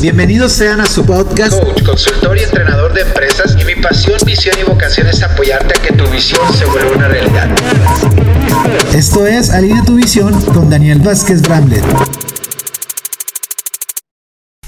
Bienvenidos sean a su podcast Coach, consultor y entrenador de empresas y mi pasión, misión y vocación es apoyarte a que tu visión se vuelva una realidad. Esto es Alinea tu visión con Daniel Vázquez Bramlett.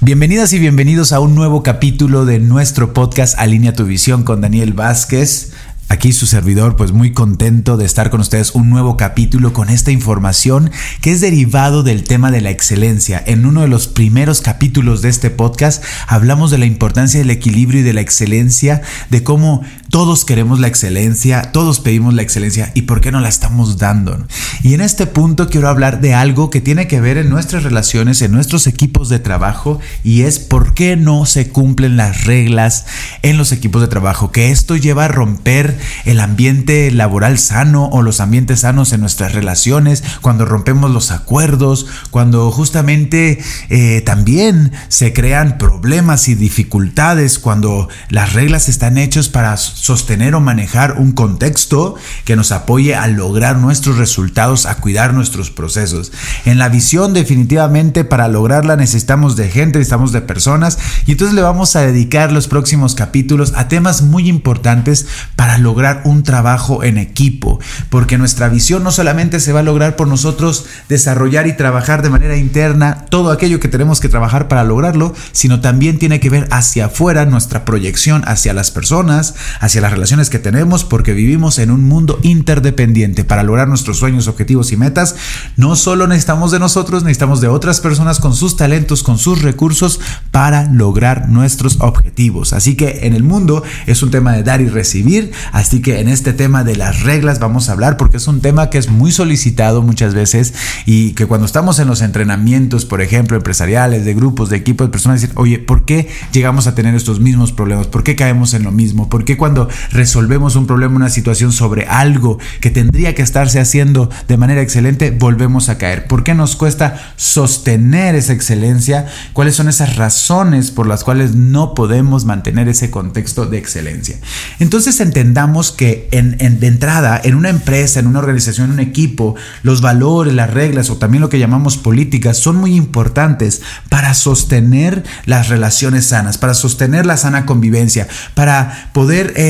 Bienvenidas y bienvenidos a un nuevo capítulo de nuestro podcast Alinea tu visión con Daniel Vázquez. Aquí su servidor, pues muy contento de estar con ustedes un nuevo capítulo con esta información que es derivado del tema de la excelencia. En uno de los primeros capítulos de este podcast hablamos de la importancia del equilibrio y de la excelencia, de cómo todos queremos la excelencia, todos pedimos la excelencia y por qué no la estamos dando. Y en este punto quiero hablar de algo que tiene que ver en nuestras relaciones, en nuestros equipos de trabajo y es por qué no se cumplen las reglas en los equipos de trabajo, que esto lleva a romper el ambiente laboral sano o los ambientes sanos en nuestras relaciones, cuando rompemos los acuerdos, cuando justamente eh, también se crean problemas y dificultades, cuando las reglas están hechas para sostener o manejar un contexto que nos apoye a lograr nuestros resultados, a cuidar nuestros procesos. En la visión definitivamente para lograrla necesitamos de gente, necesitamos de personas y entonces le vamos a dedicar los próximos capítulos a temas muy importantes para lograr un trabajo en equipo, porque nuestra visión no solamente se va a lograr por nosotros desarrollar y trabajar de manera interna todo aquello que tenemos que trabajar para lograrlo, sino también tiene que ver hacia afuera nuestra proyección hacia las personas, hacia las relaciones que tenemos, porque vivimos en un mundo interdependiente. Para lograr nuestros sueños, objetivos y metas, no solo necesitamos de nosotros, necesitamos de otras personas con sus talentos, con sus recursos para lograr nuestros objetivos. Así que en el mundo es un tema de dar y recibir, Así que en este tema de las reglas vamos a hablar porque es un tema que es muy solicitado muchas veces y que cuando estamos en los entrenamientos, por ejemplo, empresariales, de grupos, de equipos, de personas dicen, oye, ¿por qué llegamos a tener estos mismos problemas? ¿Por qué caemos en lo mismo? ¿Por qué cuando resolvemos un problema, una situación sobre algo que tendría que estarse haciendo de manera excelente, volvemos a caer? ¿Por qué nos cuesta sostener esa excelencia? ¿Cuáles son esas razones por las cuales no podemos mantener ese contexto de excelencia? Entonces entendamos que en, de entrada, en una empresa, en una organización, en un equipo, los valores, las reglas o también lo que llamamos políticas son muy importantes para sostener las relaciones sanas, para sostener la sana convivencia, para poder... Eh,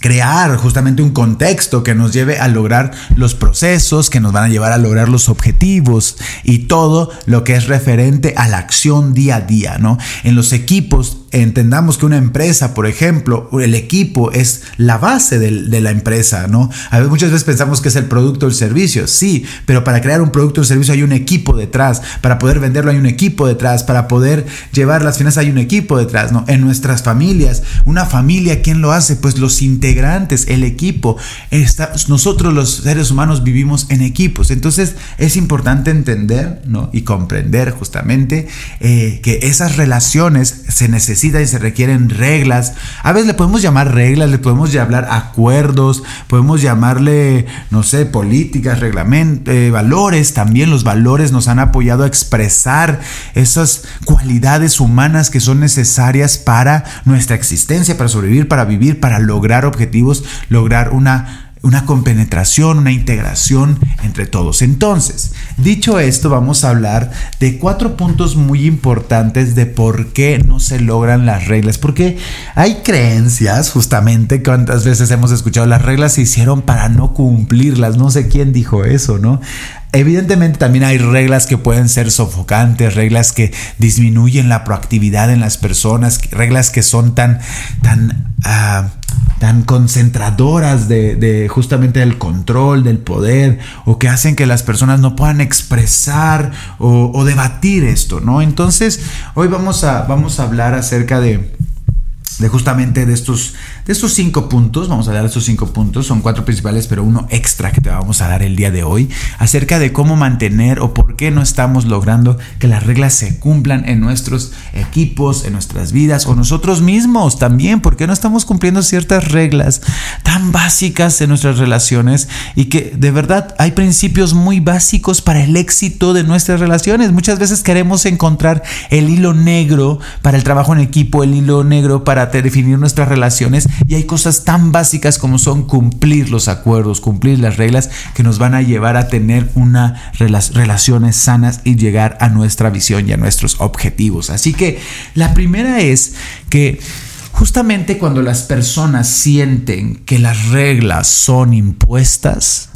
crear justamente un contexto que nos lleve a lograr los procesos, que nos van a llevar a lograr los objetivos y todo lo que es referente a la acción día a día, ¿no? En los equipos entendamos que una empresa, por ejemplo, el equipo es la base de, la empresa, ¿no? A veces, muchas veces pensamos que es el producto o el servicio, sí, pero para crear un producto o servicio hay un equipo detrás, para poder venderlo hay un equipo detrás, para poder llevar las finanzas hay un equipo detrás, ¿no? En nuestras familias, una familia, ¿quién lo hace? Pues los integrantes, el equipo. nosotros los seres humanos vivimos en equipos, entonces es importante entender, ¿no? Y comprender justamente eh, que esas relaciones se necesitan y se requieren reglas. A veces le podemos llamar reglas, le podemos llamar acuerdos, podemos llamarle, no sé, políticas, reglamentos, eh, valores. También los valores nos han apoyado a expresar esas cualidades humanas que son necesarias para nuestra existencia, para sobrevivir, para vivir, para lograr objetivos, lograr una una compenetración, una integración entre todos. Entonces, dicho esto, vamos a hablar de cuatro puntos muy importantes de por qué no se logran las reglas. Porque hay creencias, justamente, cuántas veces hemos escuchado las reglas se hicieron para no cumplirlas. No sé quién dijo eso, ¿no? Evidentemente también hay reglas que pueden ser sofocantes, reglas que disminuyen la proactividad en las personas, reglas que son tan, tan... Uh, tan concentradoras de, justamente del control, del poder, o que hacen que las personas no puedan expresar o, debatir esto, ¿no? Entonces, hoy vamos a, vamos a hablar acerca de de justamente de estos, de estos cinco puntos, vamos a dar estos cinco puntos, son cuatro principales, pero uno extra que te vamos a dar el día de hoy, acerca de cómo mantener o por qué no estamos logrando que las reglas se cumplan en nuestros equipos, en nuestras vidas o nosotros mismos también, por qué no estamos cumpliendo ciertas reglas tan básicas en nuestras relaciones y que de verdad hay principios muy básicos para el éxito de nuestras relaciones. Muchas veces queremos encontrar el hilo negro para el trabajo en equipo, el hilo negro para definir nuestras relaciones y hay cosas tan básicas como son cumplir los acuerdos, cumplir las reglas que nos van a llevar a tener unas relaciones sanas y llegar a nuestra visión y a nuestros objetivos. Así que la primera es que justamente cuando las personas sienten que las reglas son impuestas,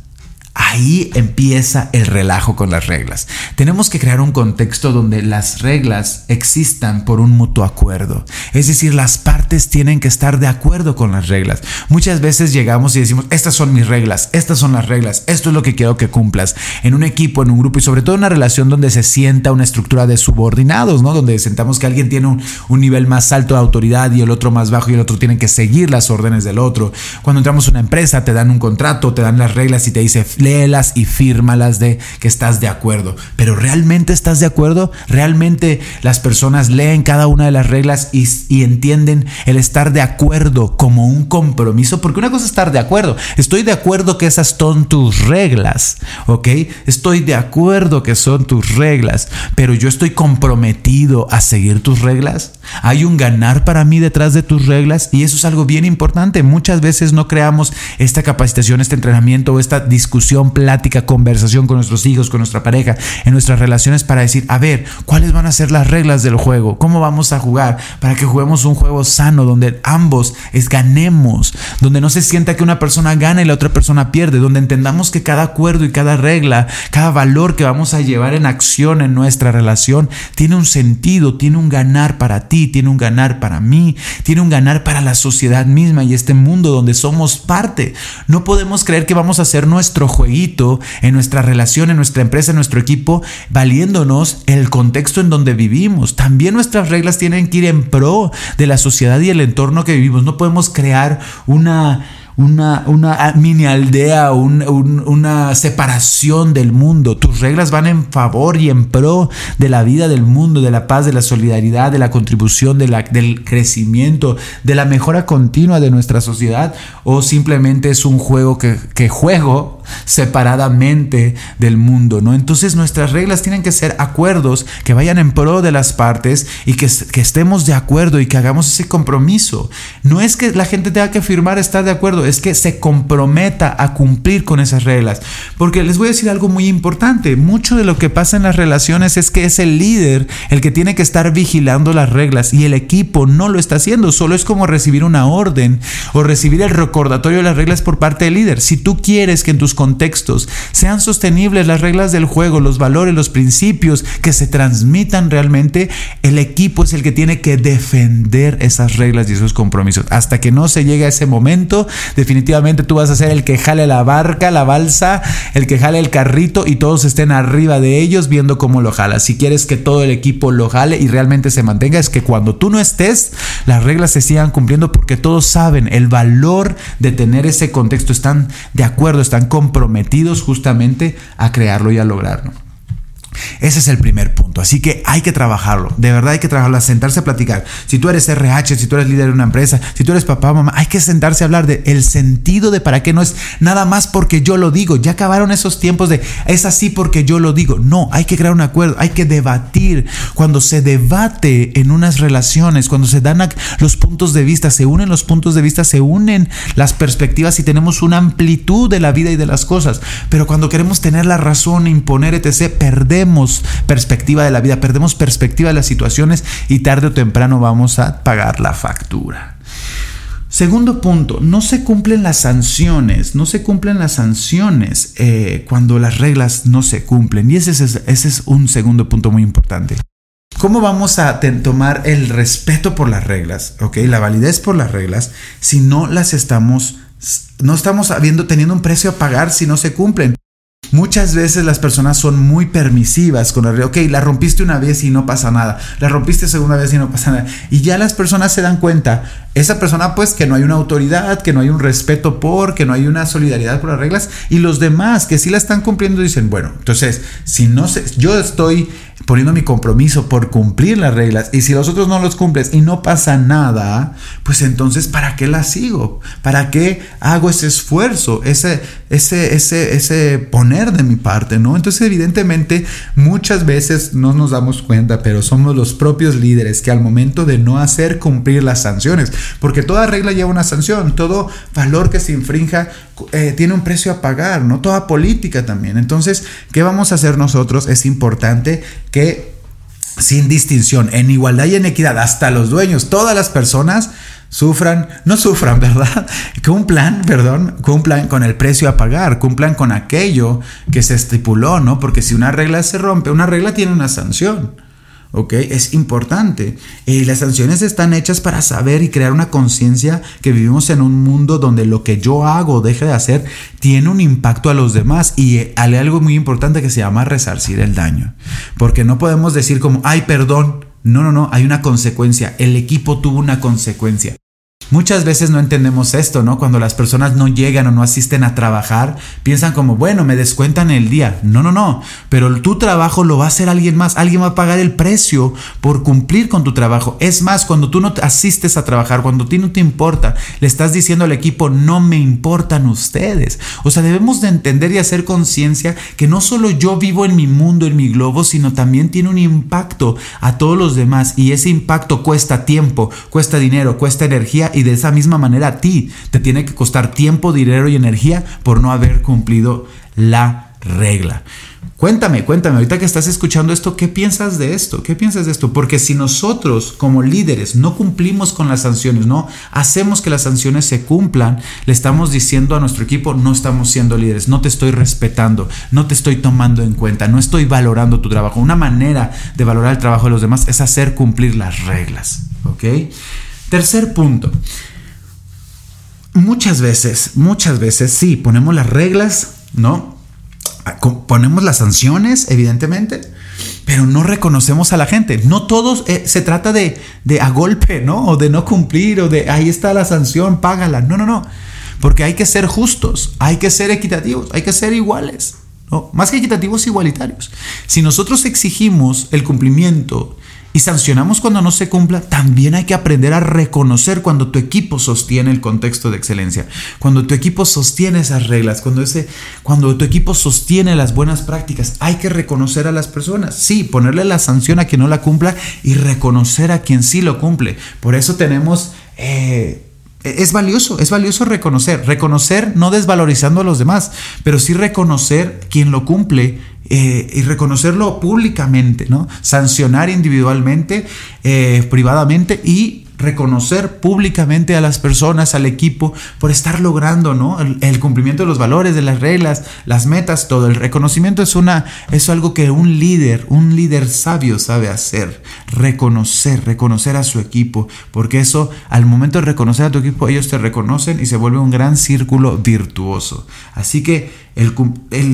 Ahí empieza el relajo con las reglas. Tenemos que crear un contexto donde las reglas existan por un mutuo acuerdo. Es decir, las partes tienen que estar de acuerdo con las reglas. Muchas veces llegamos y decimos, estas son mis reglas, estas son las reglas, esto es lo que quiero que cumplas. En un equipo, en un grupo y sobre todo en una relación donde se sienta una estructura de subordinados, ¿no? Donde sentamos que alguien tiene un, un nivel más alto de autoridad y el otro más bajo y el otro tiene que seguir las órdenes del otro. Cuando entramos a una empresa te dan un contrato, te dan las reglas y te dice, léelas y fírmalas de que estás de acuerdo. Pero ¿realmente estás de acuerdo? ¿Realmente las personas leen cada una de las reglas y, y entienden el estar de acuerdo como un compromiso? Porque una cosa es estar de acuerdo. Estoy de acuerdo que esas son tus reglas, ¿ok? Estoy de acuerdo que son tus reglas, pero yo estoy comprometido a seguir tus reglas. Hay un ganar para mí detrás de tus reglas y eso es algo bien importante. Muchas veces no creamos esta capacitación, este entrenamiento o esta discusión plática, conversación con nuestros hijos, con nuestra pareja, en nuestras relaciones para decir, a ver, ¿cuáles van a ser las reglas del juego? ¿Cómo vamos a jugar? Para que juguemos un juego sano donde ambos es ganemos, donde no se sienta que una persona gana y la otra persona pierde, donde entendamos que cada acuerdo y cada regla, cada valor que vamos a llevar en acción en nuestra relación tiene un sentido, tiene un ganar para ti, tiene un ganar para mí, tiene un ganar para la sociedad misma y este mundo donde somos parte. No podemos creer que vamos a hacer nuestro en nuestra relación, en nuestra empresa, en nuestro equipo, valiéndonos el contexto en donde vivimos. También nuestras reglas tienen que ir en pro de la sociedad y el entorno que vivimos. No podemos crear una una, una mini aldea, una separación del mundo. Tus reglas van en favor y en pro de la vida del mundo, de la paz, de la solidaridad, de la contribución, del crecimiento, de la mejora continua de nuestra sociedad. O simplemente es un juego que juego separadamente del mundo, ¿no? Entonces nuestras reglas tienen que ser acuerdos que vayan en pro de las partes y que, estemos de acuerdo y que hagamos ese compromiso. No es que la gente tenga que firmar estar de acuerdo, es que se comprometa a cumplir con esas reglas. Porque les voy a decir algo muy importante, mucho de lo que pasa en las relaciones es que es el líder el que tiene que estar vigilando las reglas y el equipo no lo está haciendo, solo es como recibir una orden o recibir el recordatorio de las reglas por parte del líder. Si tú quieres que en tus contextos sean sostenibles las reglas del juego, los valores, los principios que se transmitan realmente, el equipo es el que tiene que defender esas reglas y esos compromisos. Hasta que no se llegue a ese momento, definitivamente tú vas a ser el que jale la barca, la balsa, el que jale el carrito y todos estén arriba de ellos viendo cómo lo jala. Si quieres que todo el equipo lo jale y realmente se mantenga, es que cuando tú no estés, las reglas se sigan cumpliendo porque todos saben el valor de tener ese contexto, están de acuerdo, están comprometidos justamente a crearlo y a lograrlo. Ese es el primer punto. Así que hay que trabajarlo. De verdad hay que trabajarlo. Sentarse a platicar. Si tú eres RH, si tú eres líder de una empresa, si tú eres papá mamá, hay que sentarse a hablar de el sentido de para qué no es nada más porque yo lo digo. Ya acabaron esos tiempos de es así porque yo lo digo. No, hay que crear un acuerdo. Hay que debatir. Cuando se debate en unas relaciones, cuando se dan los puntos de vista, se unen los puntos de vista, se unen las perspectivas y tenemos una amplitud de la vida y de las cosas. Pero cuando queremos tener la razón, imponer, etc., perdemos perspectiva de la vida, perdemos perspectiva de las situaciones y tarde o temprano vamos a pagar la factura. Segundo punto, no se cumplen las sanciones, no se cumplen las sanciones eh, cuando las reglas no se cumplen. Y ese es, ese es un segundo punto muy importante. ¿Cómo vamos a tomar el respeto por las reglas, okay, la validez por las reglas, si no las estamos, no estamos teniendo un precio a pagar si no se cumplen? Muchas veces las personas son muy permisivas con regla. Ok, la rompiste una vez y no pasa nada. La rompiste segunda vez y no pasa nada. Y ya las personas se dan cuenta, esa persona pues que no hay una autoridad, que no hay un respeto por, que no hay una solidaridad por las reglas. Y los demás que sí la están cumpliendo dicen, bueno, entonces, si no sé, yo estoy poniendo mi compromiso por cumplir las reglas y si los otros no los cumples y no pasa nada, pues entonces ¿para qué las sigo? ¿Para qué hago ese esfuerzo, ese, ese, ese, ese poner de mi parte, ¿no? Entonces evidentemente muchas veces no nos damos cuenta, pero somos los propios líderes que al momento de no hacer cumplir las sanciones, porque toda regla lleva una sanción, todo valor que se infrinja eh, tiene un precio a pagar, ¿no? Toda política también. Entonces, ¿qué vamos a hacer nosotros? Es importante que sin distinción, en igualdad y en equidad, hasta los dueños, todas las personas sufran, no sufran, ¿verdad? Cumplan, perdón, cumplan con el precio a pagar, cumplan con aquello que se estipuló, ¿no? Porque si una regla se rompe, una regla tiene una sanción. ¿Ok? Es importante. Y las sanciones están hechas para saber y crear una conciencia que vivimos en un mundo donde lo que yo hago deje de hacer tiene un impacto a los demás y hay algo muy importante que se llama resarcir el daño. Porque no podemos decir como, ay, perdón. No, no, no, hay una consecuencia. El equipo tuvo una consecuencia. Muchas veces no entendemos esto, ¿no? Cuando las personas no llegan o no asisten a trabajar, piensan como, bueno, me descuentan el día. No, no, no. Pero tu trabajo lo va a hacer alguien más. Alguien va a pagar el precio por cumplir con tu trabajo. Es más, cuando tú no asistes a trabajar, cuando a ti no te importa, le estás diciendo al equipo, no me importan ustedes. O sea, debemos de entender y hacer conciencia que no solo yo vivo en mi mundo, en mi globo, sino también tiene un impacto a todos los demás. Y ese impacto cuesta tiempo, cuesta dinero, cuesta energía y de esa misma manera a ti te tiene que costar tiempo, dinero y energía por no haber cumplido la regla. Cuéntame, cuéntame, ahorita que estás escuchando esto, ¿qué piensas de esto? ¿Qué piensas de esto? Porque si nosotros como líderes no cumplimos con las sanciones, no hacemos que las sanciones se cumplan, le estamos diciendo a nuestro equipo, no estamos siendo líderes, no te estoy respetando, no te estoy tomando en cuenta, no estoy valorando tu trabajo. Una manera de valorar el trabajo de los demás es hacer cumplir las reglas, ¿ok? Tercer punto. Muchas veces, muchas veces sí, ponemos las reglas, ¿no? Ponemos las sanciones, evidentemente, pero no reconocemos a la gente. No todos eh, se trata de, de a golpe, ¿no? O de no cumplir, o de ahí está la sanción, págala. No, no, no. Porque hay que ser justos, hay que ser equitativos, hay que ser iguales. ¿no? Más que equitativos, igualitarios. Si nosotros exigimos el cumplimiento y sancionamos cuando no se cumpla, también hay que aprender a reconocer cuando tu equipo sostiene el contexto de excelencia, cuando tu equipo sostiene esas reglas, cuando, ese, cuando tu equipo sostiene las buenas prácticas. Hay que reconocer a las personas, sí, ponerle la sanción a quien no la cumpla y reconocer a quien sí lo cumple. Por eso tenemos... Eh, es valioso, es valioso reconocer, reconocer no desvalorizando a los demás, pero sí reconocer quien lo cumple eh, y reconocerlo públicamente, ¿no? Sancionar individualmente, eh, privadamente y reconocer públicamente a las personas, al equipo, por estar logrando ¿no? el, cumplimiento de los valores, de las reglas, las metas, todo. El reconocimiento es, una, es algo que un líder, un líder sabio sabe hacer. Reconocer, reconocer a su equipo, porque eso, al momento de reconocer a tu equipo, ellos te reconocen y se vuelve un gran círculo virtuoso. Así que el,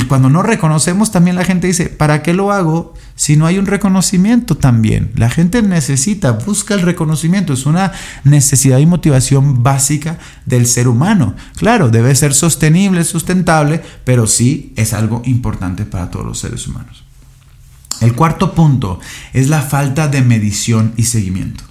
cuando no reconocemos, también la gente dice, ¿para qué lo hago si no hay un reconocimiento también? La gente necesita, busca el reconocimiento, es una necesidad y motivación básica del ser humano. Claro, debe ser sostenible, sustentable, pero sí es algo importante para todos los seres humanos. El cuarto punto es la falta de medición y seguimiento.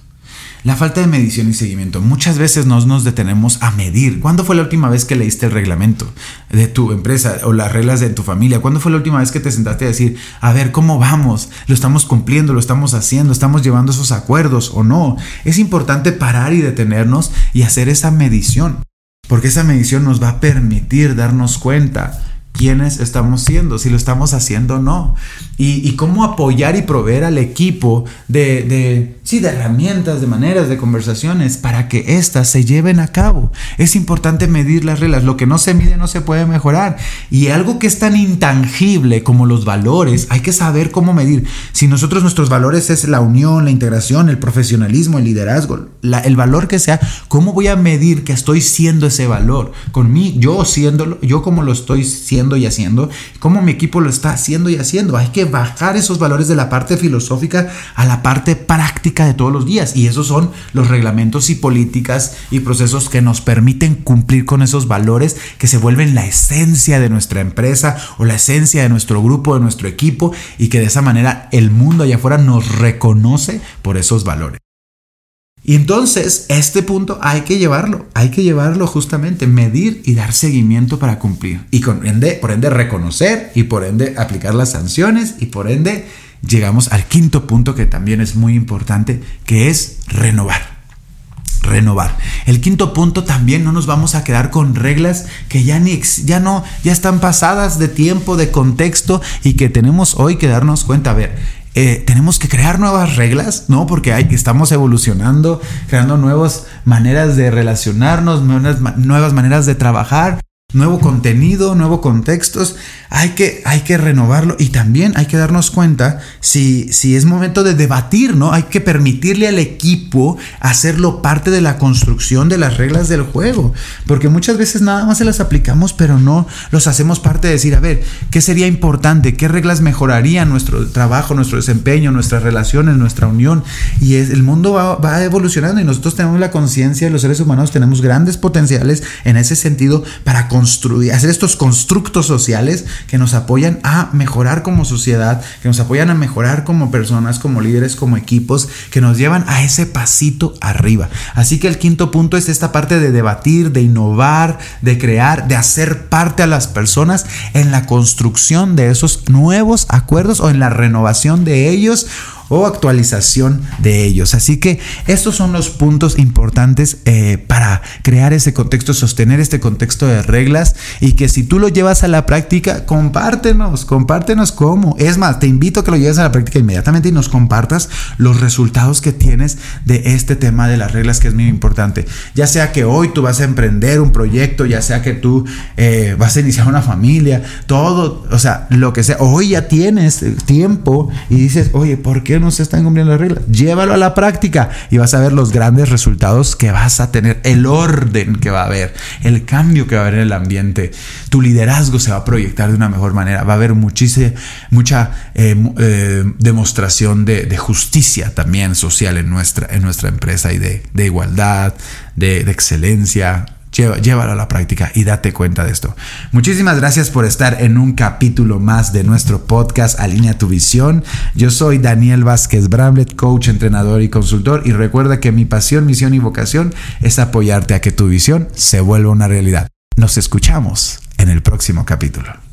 La falta de medición y seguimiento. Muchas veces nos, nos detenemos a medir. ¿Cuándo fue la última vez que leíste el reglamento de tu empresa o las reglas de tu familia? ¿Cuándo fue la última vez que te sentaste a decir, a ver, ¿cómo vamos? ¿Lo estamos cumpliendo? ¿Lo estamos haciendo? ¿Estamos llevando esos acuerdos o no? Es importante parar y detenernos y hacer esa medición. Porque esa medición nos va a permitir darnos cuenta quiénes estamos siendo, si lo estamos haciendo o no. Y, cómo apoyar y proveer al equipo de, de, sí, de herramientas, de maneras, de conversaciones para que éstas se lleven a cabo. Es importante medir las reglas. Lo que no se mide no se puede mejorar. Y algo que es tan intangible como los valores, hay que saber cómo medir. Si nosotros nuestros valores es la unión, la integración, el profesionalismo, el liderazgo, el valor que sea, ¿cómo voy a medir que estoy siendo ese valor? Con mí, yo siéndolo, yo como lo estoy siendo y haciendo, cómo mi equipo lo está haciendo y haciendo. Hay que bajar esos valores de la parte filosófica a la parte práctica de todos los días. Y esos son los reglamentos y políticas y procesos que nos permiten cumplir con esos valores que se vuelven la esencia de nuestra empresa o la esencia de nuestro grupo, de nuestro equipo y que de esa manera el mundo allá afuera nos reconoce por esos valores. Y entonces, este punto hay que llevarlo, hay que llevarlo justamente, medir y dar seguimiento para cumplir. Y por ende, reconocer y por ende aplicar las sanciones y por ende llegamos al quinto punto que también es muy importante, que es renovar. Renovar. El quinto punto también no nos vamos a quedar con reglas que ya ni ya no ya están pasadas de tiempo, de contexto y que tenemos hoy que darnos cuenta, a ver, eh, tenemos que crear nuevas reglas, ¿no? Porque hay, estamos evolucionando, creando nuevas maneras de relacionarnos, nuevas maneras de trabajar nuevo contenido, nuevos contextos, hay que, hay que renovarlo y también hay que darnos cuenta si, si es momento de debatir, ¿no? Hay que permitirle al equipo hacerlo parte de la construcción de las reglas del juego, porque muchas veces nada más se las aplicamos, pero no los hacemos parte de decir, a ver, ¿qué sería importante? ¿Qué reglas mejorarían nuestro trabajo, nuestro desempeño, nuestras relaciones, nuestra unión? Y es, el mundo va, va evolucionando y nosotros tenemos la conciencia, los seres humanos tenemos grandes potenciales en ese sentido para construir hacer estos constructos sociales que nos apoyan a mejorar como sociedad, que nos apoyan a mejorar como personas, como líderes, como equipos, que nos llevan a ese pasito arriba. Así que el quinto punto es esta parte de debatir, de innovar, de crear, de hacer parte a las personas en la construcción de esos nuevos acuerdos o en la renovación de ellos o actualización de ellos. Así que estos son los puntos importantes eh, para crear ese contexto, sostener este contexto de reglas y que si tú lo llevas a la práctica, compártenos, compártenos cómo. Es más, te invito a que lo lleves a la práctica inmediatamente y nos compartas los resultados que tienes de este tema de las reglas que es muy importante. Ya sea que hoy tú vas a emprender un proyecto, ya sea que tú eh, vas a iniciar una familia, todo, o sea, lo que sea. Hoy ya tienes tiempo y dices, oye, ¿por qué no se están cumpliendo las reglas. Llévalo a la práctica y vas a ver los grandes resultados que vas a tener, el orden que va a haber, el cambio que va a haber en el ambiente. Tu liderazgo se va a proyectar de una mejor manera. Va a haber muchísima, mucha eh, eh, demostración de, justicia también social en nuestra, en nuestra empresa y de, igualdad, de, de excelencia llévalo a la práctica y date cuenta de esto. Muchísimas gracias por estar en un capítulo más de nuestro podcast Alinea tu visión. Yo soy Daniel Vázquez Bramlett, coach, entrenador y consultor y recuerda que mi pasión, misión y vocación es apoyarte a que tu visión se vuelva una realidad. Nos escuchamos en el próximo capítulo.